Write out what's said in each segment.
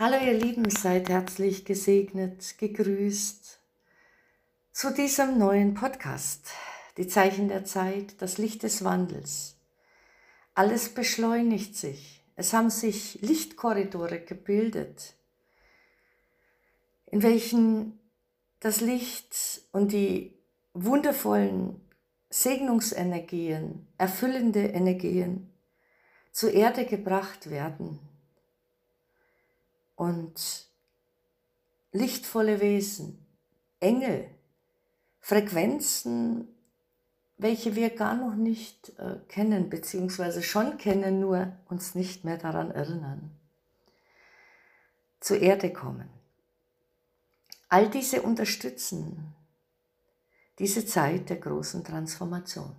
Hallo ihr Lieben, seid herzlich gesegnet, gegrüßt zu diesem neuen Podcast. Die Zeichen der Zeit, das Licht des Wandels. Alles beschleunigt sich. Es haben sich Lichtkorridore gebildet, in welchen das Licht und die wundervollen Segnungsenergien, erfüllende Energien zur Erde gebracht werden und lichtvolle Wesen, Engel, Frequenzen, welche wir gar noch nicht äh, kennen, beziehungsweise schon kennen, nur uns nicht mehr daran erinnern, zur Erde kommen. All diese unterstützen diese Zeit der großen Transformation.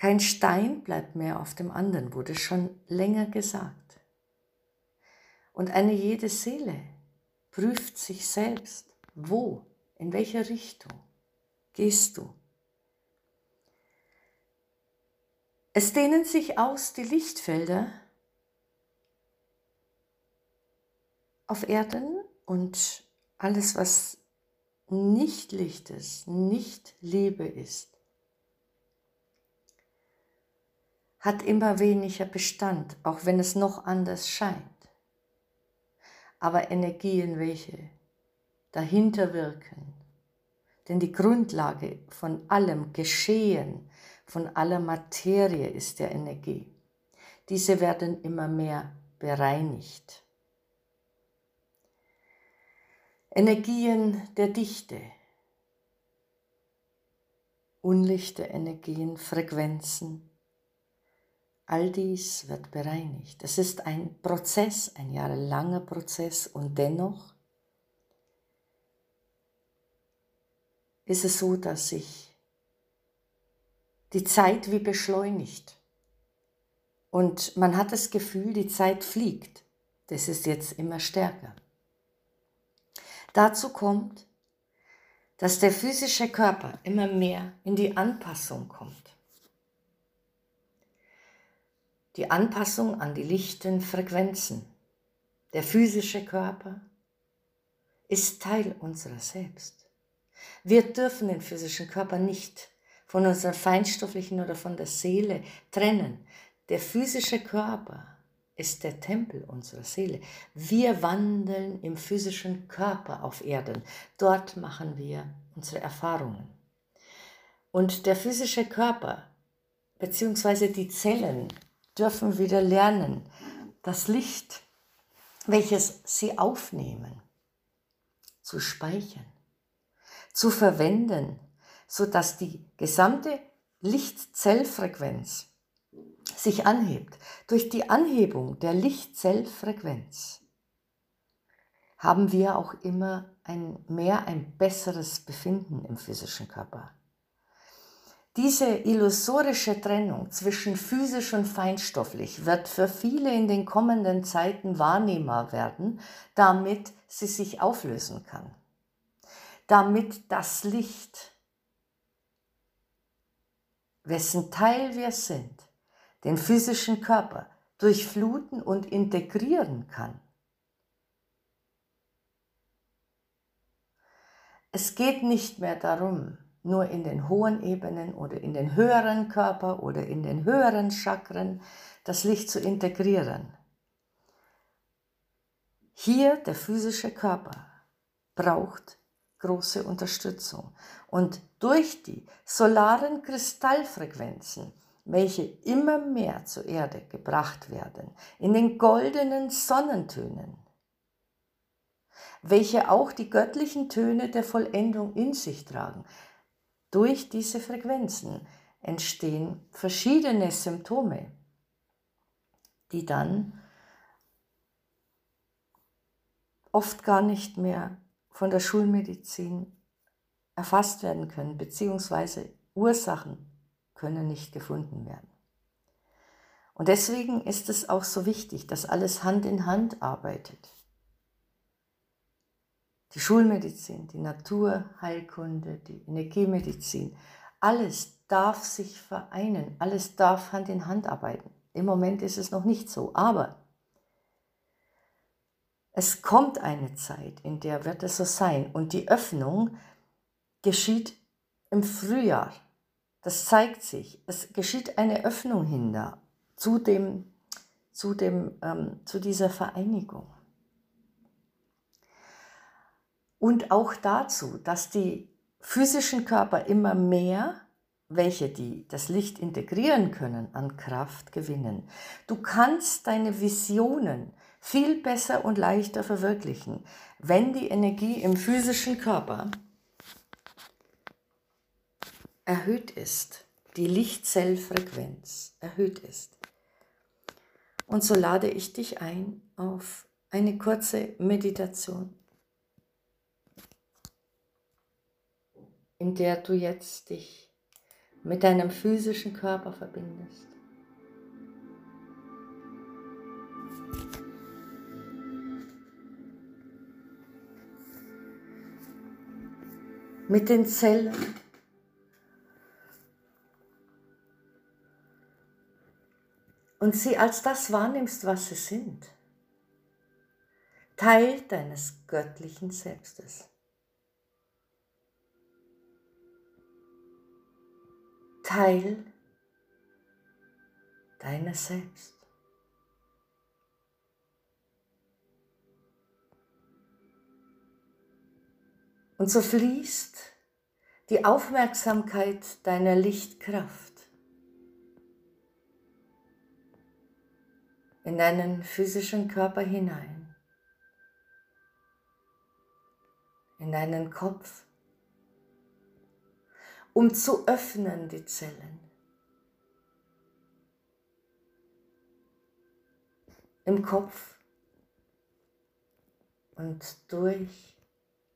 Kein Stein bleibt mehr auf dem anderen, wurde schon länger gesagt. Und eine jede Seele prüft sich selbst, wo, in welcher Richtung gehst du. Es dehnen sich aus die Lichtfelder auf Erden und alles, was nicht Licht ist, nicht Liebe ist, hat immer weniger Bestand, auch wenn es noch anders scheint. Aber Energien, welche dahinter wirken, denn die Grundlage von allem Geschehen, von aller Materie ist der Energie. Diese werden immer mehr bereinigt. Energien der Dichte, unlichte Energien, Frequenzen, All dies wird bereinigt. Es ist ein Prozess, ein jahrelanger Prozess und dennoch ist es so, dass sich die Zeit wie beschleunigt. Und man hat das Gefühl, die Zeit fliegt. Das ist jetzt immer stärker. Dazu kommt, dass der physische Körper immer mehr in die Anpassung kommt die Anpassung an die lichten Frequenzen. Der physische Körper ist Teil unserer selbst. Wir dürfen den physischen Körper nicht von unserer feinstofflichen oder von der Seele trennen. Der physische Körper ist der Tempel unserer Seele. Wir wandeln im physischen Körper auf Erden. Dort machen wir unsere Erfahrungen. Und der physische Körper beziehungsweise die Zellen dürfen wieder lernen, das Licht, welches sie aufnehmen, zu speichern, zu verwenden, sodass die gesamte Lichtzellfrequenz sich anhebt. Durch die Anhebung der Lichtzellfrequenz haben wir auch immer ein mehr ein besseres Befinden im physischen Körper. Diese illusorische Trennung zwischen physisch und feinstofflich wird für viele in den kommenden Zeiten wahrnehmbar werden, damit sie sich auflösen kann. Damit das Licht, wessen Teil wir sind, den physischen Körper durchfluten und integrieren kann. Es geht nicht mehr darum, nur in den hohen Ebenen oder in den höheren Körper oder in den höheren Chakren das Licht zu integrieren. Hier der physische Körper braucht große Unterstützung und durch die solaren Kristallfrequenzen, welche immer mehr zur Erde gebracht werden, in den goldenen Sonnentönen, welche auch die göttlichen Töne der Vollendung in sich tragen, durch diese Frequenzen entstehen verschiedene Symptome, die dann oft gar nicht mehr von der Schulmedizin erfasst werden können, beziehungsweise Ursachen können nicht gefunden werden. Und deswegen ist es auch so wichtig, dass alles Hand in Hand arbeitet die Schulmedizin, die Naturheilkunde, die Energiemedizin, alles darf sich vereinen, alles darf Hand in Hand arbeiten. Im Moment ist es noch nicht so, aber es kommt eine Zeit, in der wird es so sein. Und die Öffnung geschieht im Frühjahr. Das zeigt sich. Es geschieht eine Öffnung hin zu, dem, zu, dem, ähm, zu dieser Vereinigung. Und auch dazu, dass die physischen Körper immer mehr, welche die das Licht integrieren können, an Kraft gewinnen. Du kannst deine Visionen viel besser und leichter verwirklichen, wenn die Energie im physischen Körper erhöht ist, die Lichtzellfrequenz erhöht ist. Und so lade ich dich ein auf eine kurze Meditation, in der du jetzt dich mit deinem physischen Körper verbindest. Mit den Zellen und sie als das wahrnimmst, was sie sind. Teil deines göttlichen Selbstes. Teil deines Selbst. Und so fließt die Aufmerksamkeit deiner Lichtkraft in deinen physischen Körper hinein, in deinen Kopf, um zu öffnen die Zellen. Im Kopf und durch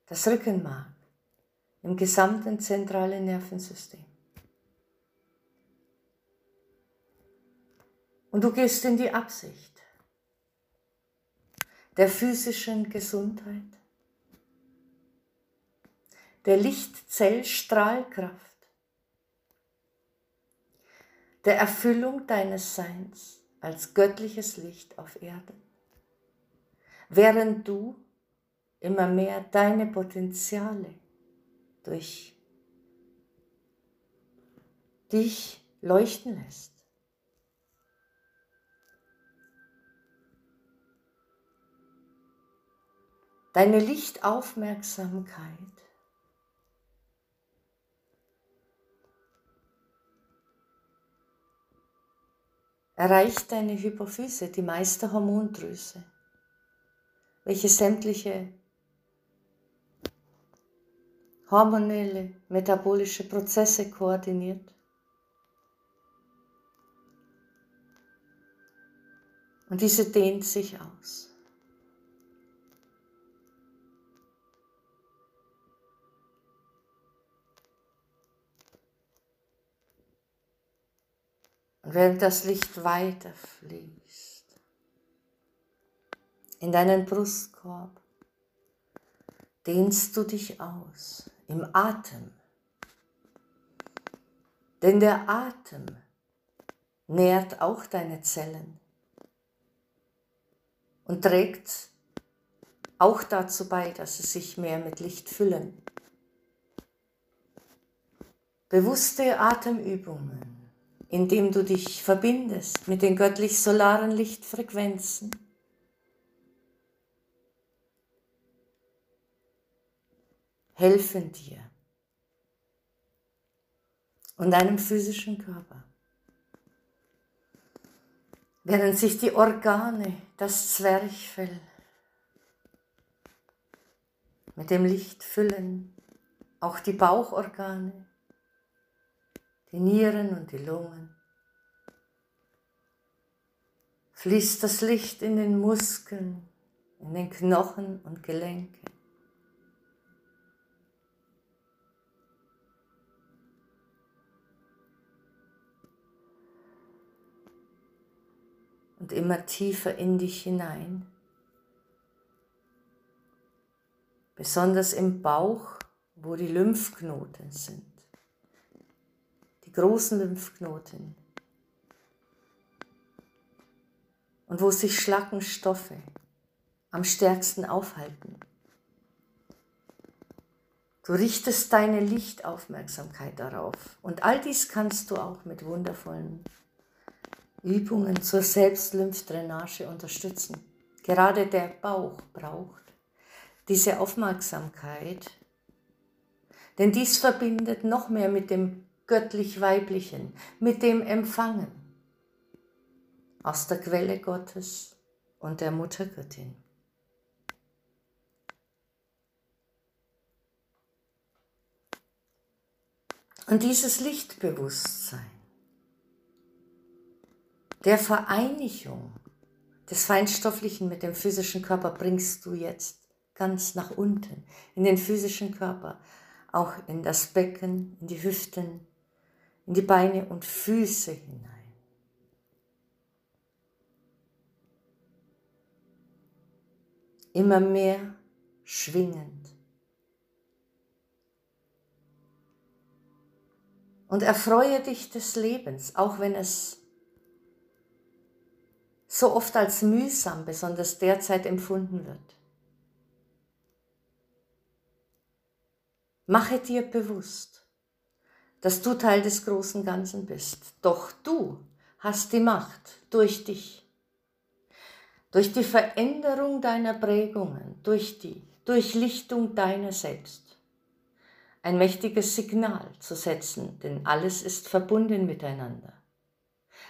das Rückenmark, im gesamten zentralen Nervensystem. Und du gehst in die Absicht der physischen Gesundheit, der Lichtzellstrahlkraft, der Erfüllung deines Seins als göttliches Licht auf Erden, während du immer mehr deine Potenziale durch dich leuchten lässt. deine Lichtaufmerksamkeit erreicht deine Hypophyse, die Meisterhormondrüse, welche sämtliche hormonelle, metabolische Prozesse koordiniert. Und diese dehnt sich aus. Während das Licht weiter fließt in deinen Brustkorb, dehnst du dich aus im Atem. Denn der Atem nährt auch deine Zellen und trägt auch dazu bei, dass sie sich mehr mit Licht füllen. Bewusste Atemübungen indem du dich verbindest mit den göttlich-solaren Lichtfrequenzen. helfen dir und deinem physischen Körper. Während sich die Organe, das Zwerchfell mit dem Licht füllen, auch die Bauchorgane, die Nieren und die Lungen. Fließt das Licht in den Muskeln, in den Knochen und Gelenken. Und immer tiefer in dich hinein. Besonders im Bauch, wo die Lymphknoten sind großen Lymphknoten und wo sich Schlackenstoffe am stärksten aufhalten. Du richtest deine Lichtaufmerksamkeit darauf. Und all dies kannst du auch mit wundervollen Übungen zur Selbstlymphdrainage unterstützen. Gerade der Bauch braucht diese Aufmerksamkeit, denn dies verbindet noch mehr mit dem göttlich-weiblichen, mit dem Empfangen aus der Quelle Gottes und der Muttergöttin. Und dieses Lichtbewusstsein der Vereinigung des Feinstofflichen mit dem physischen Körper bringst du jetzt ganz nach unten, in den physischen Körper, auch in das Becken, in die Hüften, in die Beine und Füße hinein. Immer mehr schwingend. Und erfreue dich des Lebens, auch wenn es so oft als mühsam, besonders derzeit empfunden wird. Mache dir bewusst, dass du Teil des großen Ganzen bist. Doch du hast die Macht durch dich, durch die Veränderung deiner Prägungen, durch die Durchlichtung deiner selbst. Ein mächtiges Signal zu setzen, denn alles ist verbunden miteinander.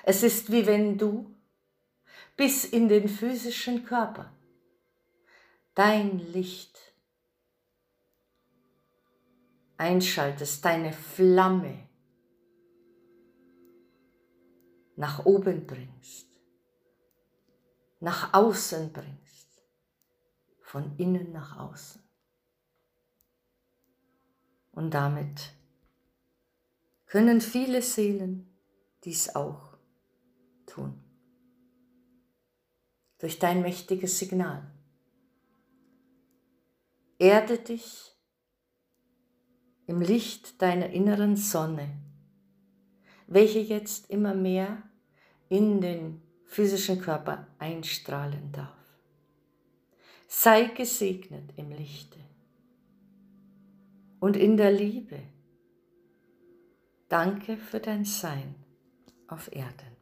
Es ist wie wenn du bis in den physischen Körper dein Licht einschaltest, deine Flamme nach oben bringst, nach außen bringst, von innen nach außen. Und damit können viele Seelen dies auch tun. Durch dein mächtiges Signal. Erde dich im Licht deiner inneren Sonne, welche jetzt immer mehr in den physischen Körper einstrahlen darf. Sei gesegnet im Lichte und in der Liebe. Danke für dein Sein auf Erden.